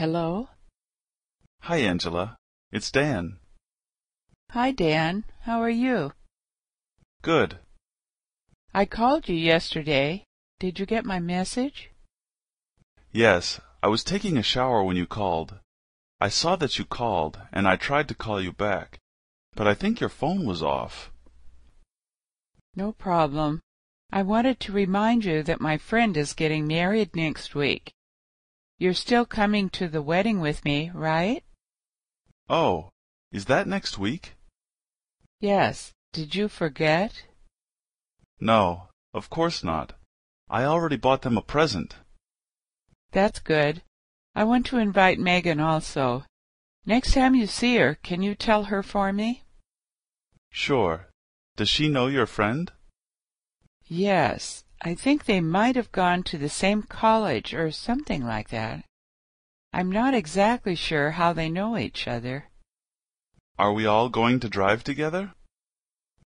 Hello? Hi, Angela. It's Dan. Hi, Dan. How are you? Good. I called you yesterday. Did you get my message? Yes, I was taking a shower when you called. I saw that you called, and I tried to call you back, but I think your phone was off. No problem. I wanted to remind you that my friend is getting married next week. You're still coming to the wedding with me, right? Oh, is that next week? Yes. Did you forget? No, of course not. I already bought them a present. That's good. I want to invite Megan also. Next time you see her, can you tell her for me? Sure. Does she know your friend? Yes. I think they might have gone to the same college or something like that. I'm not exactly sure how they know each other. Are we all going to drive together?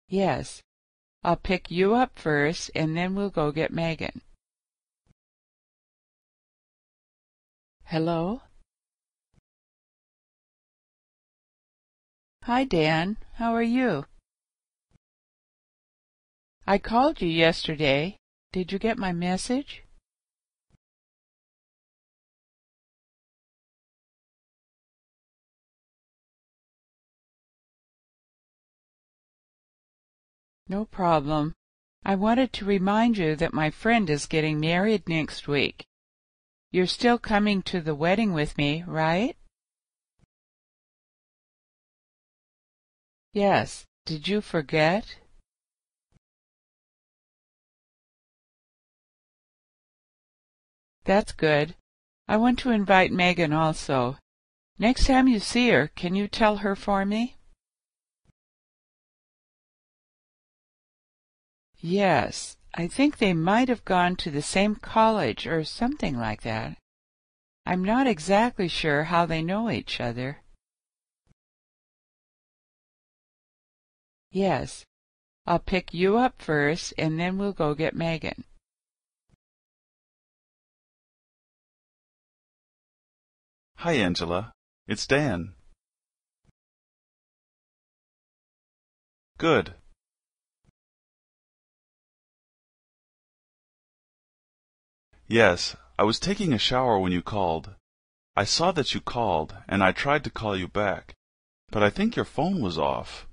Yes. I'll pick you up first, and then we'll go get Megan. Hello? Hi, Dan. How are you? I called you yesterday. Did you get my message? No problem. I wanted to remind you that my friend is getting married next week. You're still coming to the wedding with me, right? Yes. Did you forget? That's good. I want to invite Megan also. Next time you see her, can you tell her for me? Yes. I think they might have gone to the same college or something like that. I'm not exactly sure how they know each other. Yes. I'll pick you up first, and then we'll go get Megan. Hi, Angela. It's Dan. Good. Yes, I was taking a shower when you called. I saw that you called, and I tried to call you back, but I think your phone was off.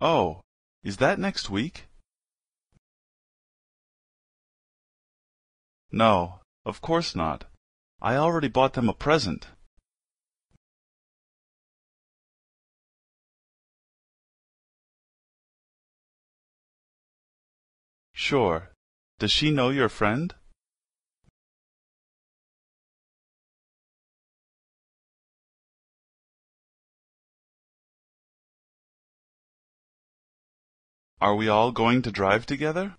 Oh, is that next week? No, of course not. I already bought them a present. Sure. Does she know your friend? Are we all going to drive together?